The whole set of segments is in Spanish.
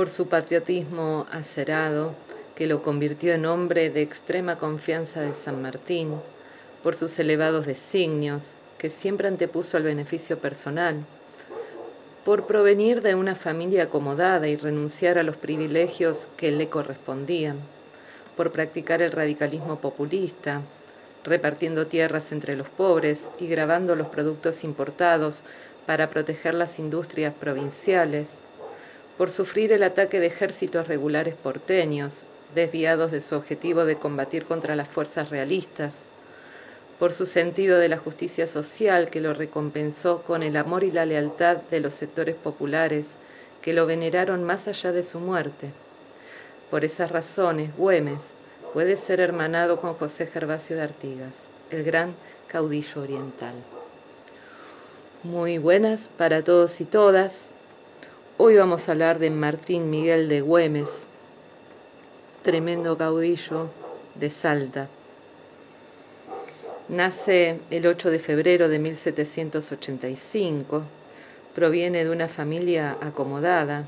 por su patriotismo acerado, que lo convirtió en hombre de extrema confianza de San Martín, por sus elevados designios, que siempre antepuso al beneficio personal, por provenir de una familia acomodada y renunciar a los privilegios que le correspondían, por practicar el radicalismo populista, repartiendo tierras entre los pobres y grabando los productos importados para proteger las industrias provinciales, por sufrir el ataque de ejércitos regulares porteños, desviados de su objetivo de combatir contra las fuerzas realistas, por su sentido de la justicia social que lo recompensó con el amor y la lealtad de los sectores populares que lo veneraron más allá de su muerte. Por esas razones, Güemes puede ser hermanado con José Gervasio de Artigas, el gran caudillo oriental. Muy buenas para todos y todas. Hoy vamos a hablar de Martín Miguel de Güemes, tremendo caudillo de Salta. Nace el 8 de febrero de 1785, proviene de una familia acomodada.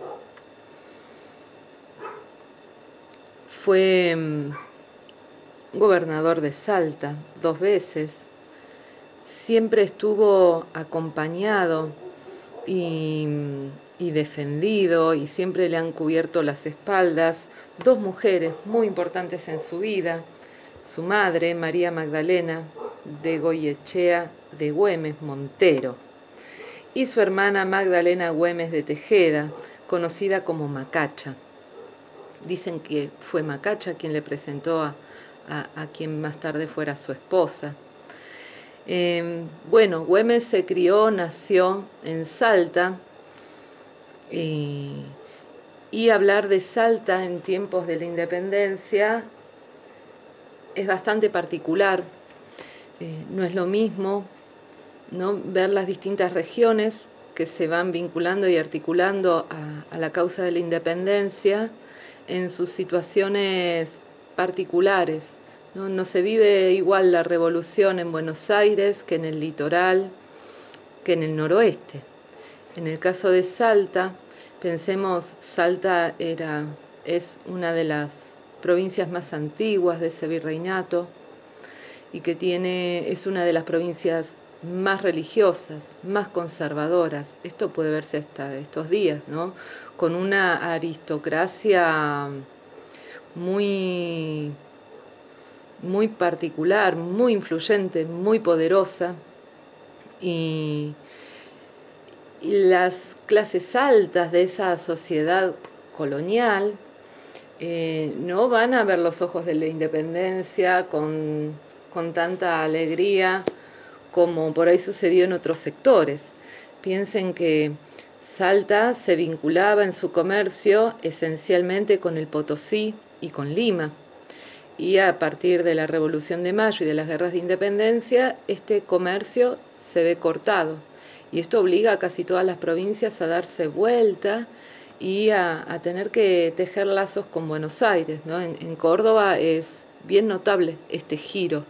Fue mm, gobernador de Salta dos veces, siempre estuvo acompañado y, defendido y siempre le han cubierto las espaldas dos mujeres muy importantes en su vida, su madre, María Magdalena de Goyechea de Güemes Montero, y su hermana Magdalena Güemes de Tejeda, conocida como Macacha. Dicen que fue Macacha quien le presentó a, a, quien más tarde fuera su esposa. Em, bueno, Güemes se crió, nació en Salta y, hablar de Salta en tiempos de la independencia es bastante particular. Eh, no es lo mismo ¿no? ver las distintas regiones que se van vinculando y articulando a la causa de la independencia en sus situaciones particulares. ¿no? se vive igual la revolución en Buenos Aires que en el litoral, que en el noroeste. En el caso de Salta, pensemos, Salta era, es una de las provincias más antiguas de ese virreinato y que tiene, es una de las provincias más religiosas, más conservadoras. Esto puede verse hasta estos días, ¿no? Con una aristocracia muy, muy particular, muy influyente, muy poderosa. Y, las clases altas de esa sociedad colonial eh, no van a ver los ojos de la independencia con, con tanta alegría como por ahí sucedió en otros sectores. Piensen que Salta se vinculaba en su comercio esencialmente con el Potosí y con Lima y a partir de la Revolución de Mayo y de las guerras de independencia, este comercio se ve cortado. Y esto obliga a casi todas las provincias a darse vuelta y a, tener que tejer lazos con Buenos Aires. ¿no? En, Córdoba es bien notable este giro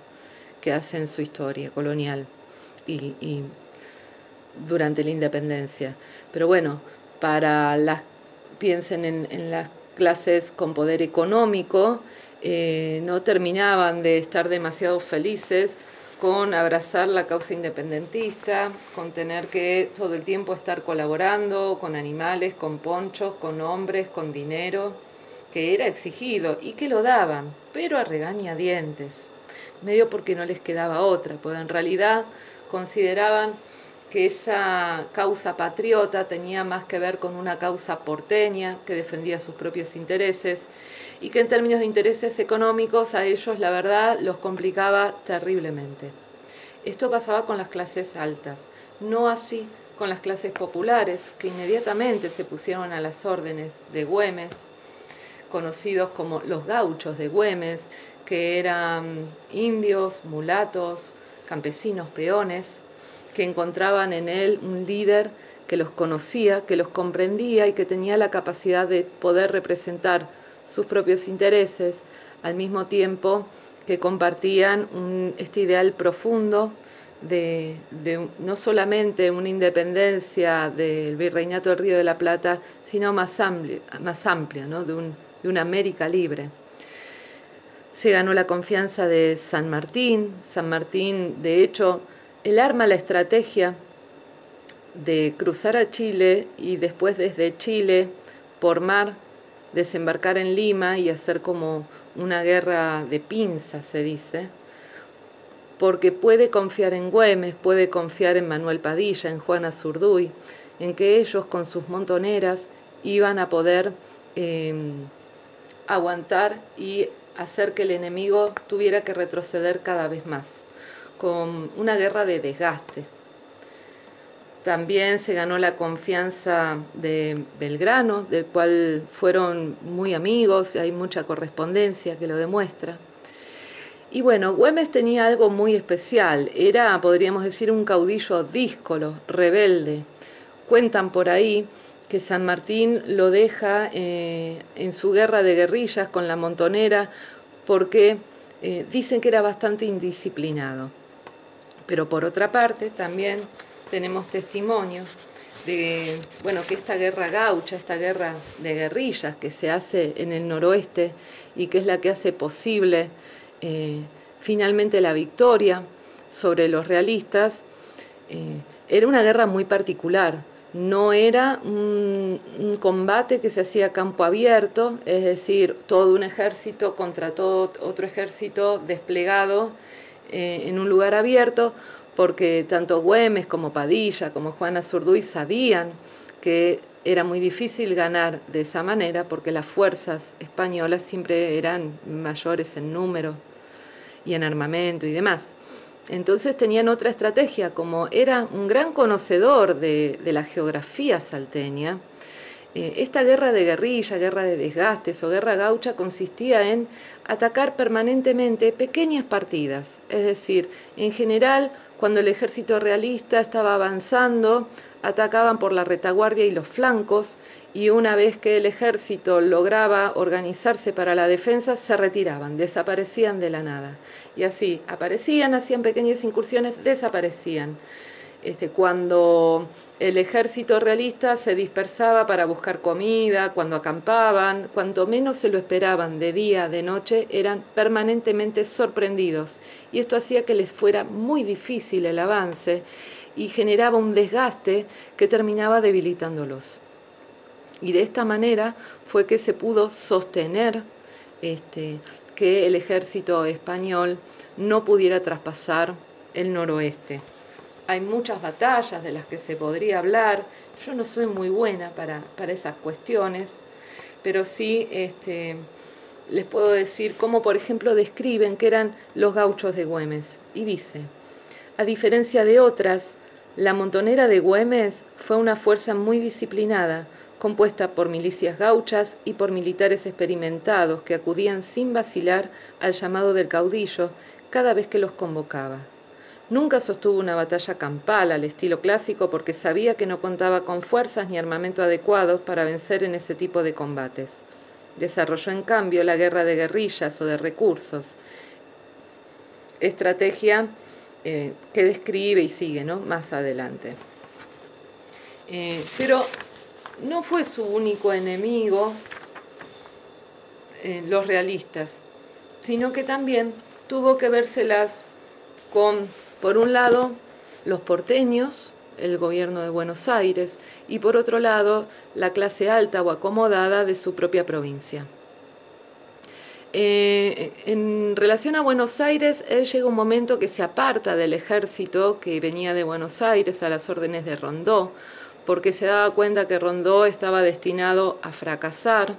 que hace en su historia colonial y, durante la independencia. Pero bueno, para las, piensen en, las clases con poder económico, eh, no terminaban de estar demasiado felices con abrazar la causa independentista, con tener que todo el tiempo estar colaborando con animales, con ponchos, con hombres, con dinero, que era exigido y que lo daban, pero a regañadientes, medio porque no les quedaba otra, pues en realidad consideraban que esa causa patriota tenía más que ver con una causa porteña que defendía sus propios intereses y que en términos de intereses económicos a ellos la verdad los complicaba terriblemente. Esto pasaba con las clases altas, no así con las clases populares, que inmediatamente se pusieron a las órdenes de Güemes, conocidos como los gauchos de Güemes, que eran indios, mulatos, campesinos, peones, que encontraban en él un líder que los conocía, que los comprendía y que tenía la capacidad de poder representar sus propios intereses, al mismo tiempo que compartían este ideal profundo de, no solamente una independencia del virreinato del Río de la Plata, sino más amplia, más ¿no? de, de una América libre. Se ganó la confianza de San Martín. San Martín, de hecho, él arma la estrategia de cruzar a Chile y después desde Chile por mar desembarcar en Lima y hacer como una guerra de pinzas, se dice, porque puede confiar en Güemes, puede confiar en Manuel Padilla, en Juana Zurduy, en que ellos con sus montoneras iban a poder em, aguantar y hacer que el enemigo tuviera que retroceder cada vez más, con una guerra de desgaste. También se ganó la confianza de Belgrano, del cual fueron muy amigos, hay mucha correspondencia que lo demuestra. Y bueno, Güemes tenía algo muy especial, era, podríamos decir, un caudillo díscolo, rebelde. Cuentan por ahí que San Martín lo deja eh, en su guerra de guerrillas con la montonera porque eh, dicen que era bastante indisciplinado. Pero por otra parte, también tenemos testimonios de bueno, que esta guerra gaucha, esta guerra de guerrillas que se hace en el noroeste y que es la que hace posible eh, finalmente la victoria sobre los realistas, eh, era una guerra muy particular. No era un, combate que se hacía campo abierto, es decir, todo un ejército contra todo otro ejército desplegado eh, en un lugar abierto, porque tanto Güemes como Padilla, como Juana Zurduy sabían que era muy difícil ganar de esa manera porque las fuerzas españolas siempre eran mayores en número y en armamento y demás. Entonces tenían otra estrategia, como era un gran conocedor de, la geografía salteña, eh, esta guerra de guerrilla, guerra de desgastes o guerra gaucha consistía en atacar permanentemente pequeñas partidas, es decir, en general cuando el ejército realista estaba avanzando, atacaban por la retaguardia y los flancos, y una vez que el ejército lograba organizarse para la defensa, se retiraban, desaparecían de la nada. Y así, aparecían, hacían pequeñas incursiones, desaparecían. Este, cuando el ejército realista se dispersaba para buscar comida, cuando acampaban, cuanto menos se lo esperaban de día, de noche, eran permanentemente sorprendidos. Y esto hacía que les fuera muy difícil el avance y generaba un desgaste que terminaba debilitándolos. Y de esta manera fue que se pudo sostener este, que el ejército español no pudiera traspasar el noroeste hay muchas batallas de las que se podría hablar. Yo no soy muy buena para, esas cuestiones, pero sí este, les puedo decir cómo, por ejemplo, describen que eran los gauchos de Güemes. Y dice, a diferencia de otras, la montonera de Güemes fue una fuerza muy disciplinada, compuesta por milicias gauchas y por militares experimentados que acudían sin vacilar al llamado del caudillo cada vez que los convocaba. Nunca sostuvo una batalla campal al estilo clásico porque sabía que no contaba con fuerzas ni armamento adecuados para vencer en ese tipo de combates. Desarrolló en cambio la guerra de guerrillas o de recursos, estrategia eh, que describe y sigue ¿no? más adelante. Eh, pero no fue su único enemigo los realistas, sino que también tuvo que vérselas con por un lado, los porteños, el gobierno de Buenos Aires, y por otro lado, la clase alta o acomodada de su propia provincia. Eh, en relación a Buenos Aires, él llega un momento que se aparta del ejército que venía de Buenos Aires a las órdenes de Rondó, porque se daba cuenta que Rondó estaba destinado a fracasar,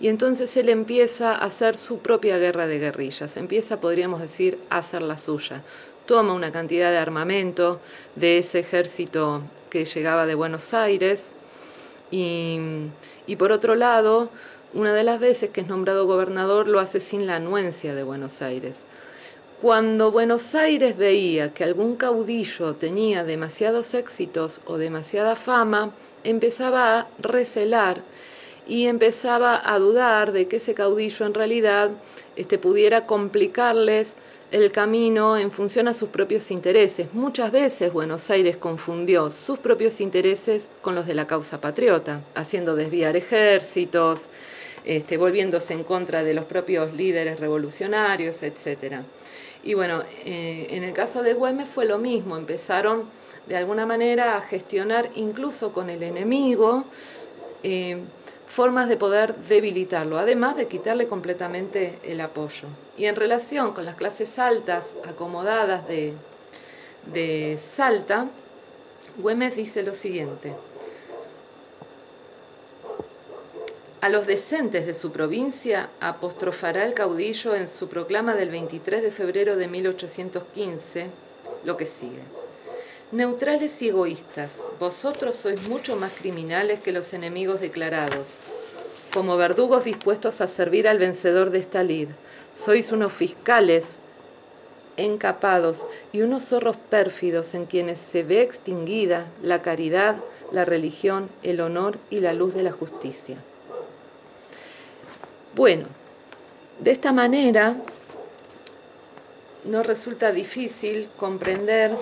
y entonces él empieza a hacer su propia guerra de guerrillas, empieza, podríamos decir, a hacer la suya toma una cantidad de armamento de ese ejército que llegaba de Buenos Aires y, por otro lado, una de las veces que es nombrado gobernador lo hace sin la anuencia de Buenos Aires. Cuando Buenos Aires veía que algún caudillo tenía demasiados éxitos o demasiada fama, empezaba a recelar y empezaba a dudar de que ese caudillo en realidad este, pudiera complicarles el camino en función a sus propios intereses. Muchas veces Buenos Aires confundió sus propios intereses con los de la causa patriota, haciendo desviar ejércitos, este, volviéndose en contra de los propios líderes revolucionarios, etc. Y bueno, eh, en el caso de Güemes fue lo mismo, empezaron de alguna manera a gestionar incluso con el enemigo eh, formas de poder debilitarlo, además de quitarle completamente el apoyo. Y en relación con las clases altas acomodadas de, de Salta, Güemes dice lo siguiente. A los decentes de su provincia apostrofará el caudillo en su proclama del 23 de febrero de 1815 lo que sigue. Neutrales y egoístas, vosotros sois mucho más criminales que los enemigos declarados, como verdugos dispuestos a servir al vencedor de esta lid. Sois unos fiscales encapados y unos zorros pérfidos en quienes se ve extinguida la caridad, la religión, el honor y la luz de la justicia. Bueno, de esta manera no resulta difícil comprender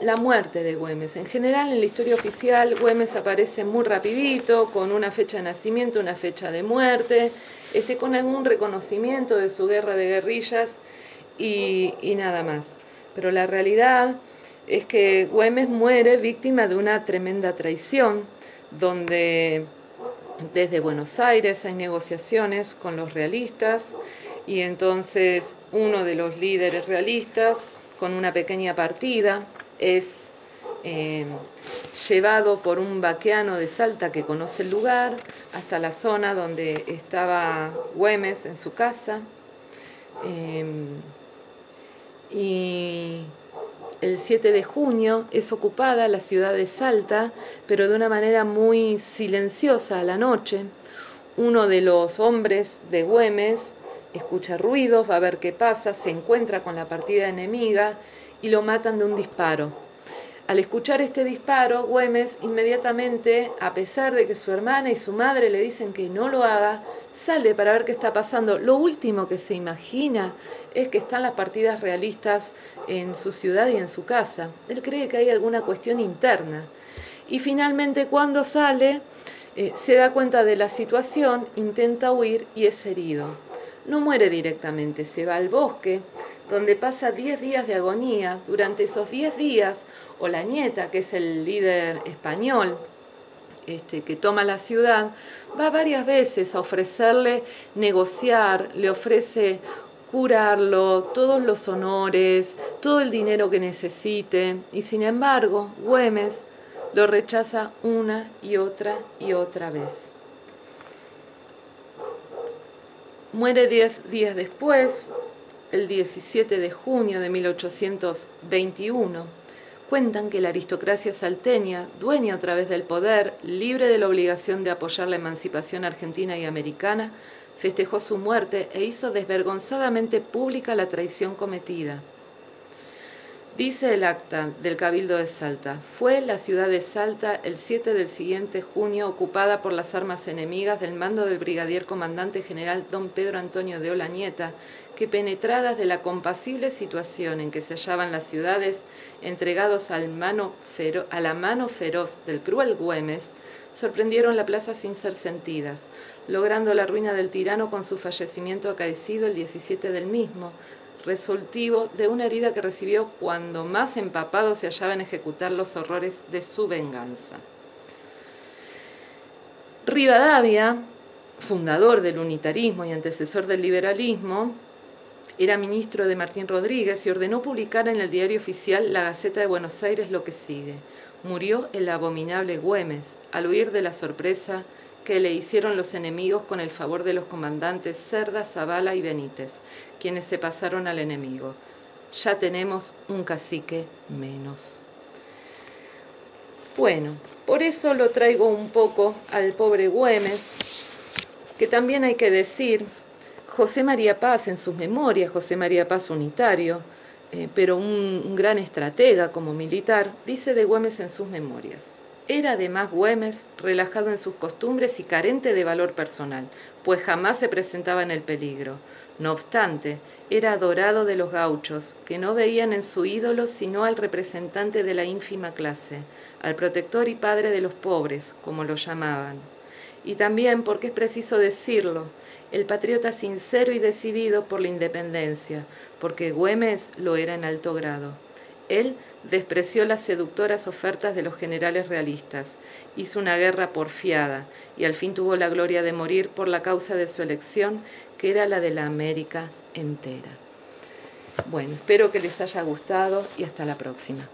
la muerte de Güemes. En general, en la historia oficial, Güemes aparece muy rapidito, con una fecha de nacimiento, una fecha de muerte, este, con algún reconocimiento de su guerra de guerrillas y, y nada más. Pero la realidad es que Güemes muere víctima de una tremenda traición, donde desde Buenos Aires hay negociaciones con los realistas y entonces uno de los líderes realistas, con una pequeña partida, es eh, llevado por un vaqueano de Salta que conoce el lugar hasta la zona donde estaba Güemes en su casa. Eh, y el 7 de junio es ocupada la ciudad de Salta, pero de una manera muy silenciosa a la noche. Uno de los hombres de Güemes escucha ruidos, va a ver qué pasa, se encuentra con la partida enemiga y lo matan de un disparo. Al escuchar este disparo, Güemes inmediatamente, a pesar de que su hermana y su madre le dicen que no lo haga, sale para ver qué está pasando. Lo último que se imagina es que están las partidas realistas en su ciudad y en su casa. Él cree que hay alguna cuestión interna. Y finalmente cuando sale, eh, se da cuenta de la situación, intenta huir y es herido. No muere directamente, se va al bosque, donde pasa 10 días de agonía. Durante esos 10 días, Olañeta, que es el líder español este, que toma la ciudad, va varias veces a ofrecerle negociar, le ofrece curarlo, todos los honores, todo el dinero que necesite, y sin embargo, Güemes lo rechaza una y otra y otra vez. Muere diez días después, el 17 de junio de 1821. Cuentan que la aristocracia salteña, dueña a través del poder, libre de la obligación de apoyar la emancipación argentina y americana, festejó su muerte e hizo desvergonzadamente pública la traición cometida. Dice el acta del Cabildo de Salta, fue la ciudad de Salta el 7 del siguiente junio ocupada por las armas enemigas del mando del brigadier comandante general don Pedro Antonio de Olañeta, que penetradas de la compasible situación en que se hallaban las ciudades, entregados a la mano feroz del cruel Güemes, sorprendieron la plaza sin ser sentidas, logrando la ruina del tirano con su fallecimiento acaecido el 17 del mismo, resultivo de una herida que recibió cuando más empapado se hallaba en ejecutar los horrores de su venganza. Rivadavia, fundador del unitarismo y antecesor del liberalismo, era ministro de Martín Rodríguez y ordenó publicar en el diario oficial La Gaceta de Buenos Aires lo que sigue. Murió el abominable Güemes al huir de la sorpresa que le hicieron los enemigos con el favor de los comandantes Cerda, Zavala y Benítez, quienes se pasaron al enemigo. Ya tenemos un cacique menos. Bueno, por eso lo traigo un poco al pobre Güemes, que también hay que decir, José María Paz en sus memorias, José María Paz unitario, eh, pero un, un gran estratega como militar, dice de Güemes en sus memorias. Era además Güemes relajado en sus costumbres y carente de valor personal, pues jamás se presentaba en el peligro. No obstante, era adorado de los gauchos, que no veían en su ídolo sino al representante de la ínfima clase, al protector y padre de los pobres, como lo llamaban. Y también, porque es preciso decirlo, el patriota sincero y decidido por la independencia, porque Güemes lo era en alto grado. Él despreció las seductoras ofertas de los generales realistas, hizo una guerra porfiada y al fin tuvo la gloria de morir por la causa de su elección, que era la de la América entera. Bueno, espero que les haya gustado y hasta la próxima.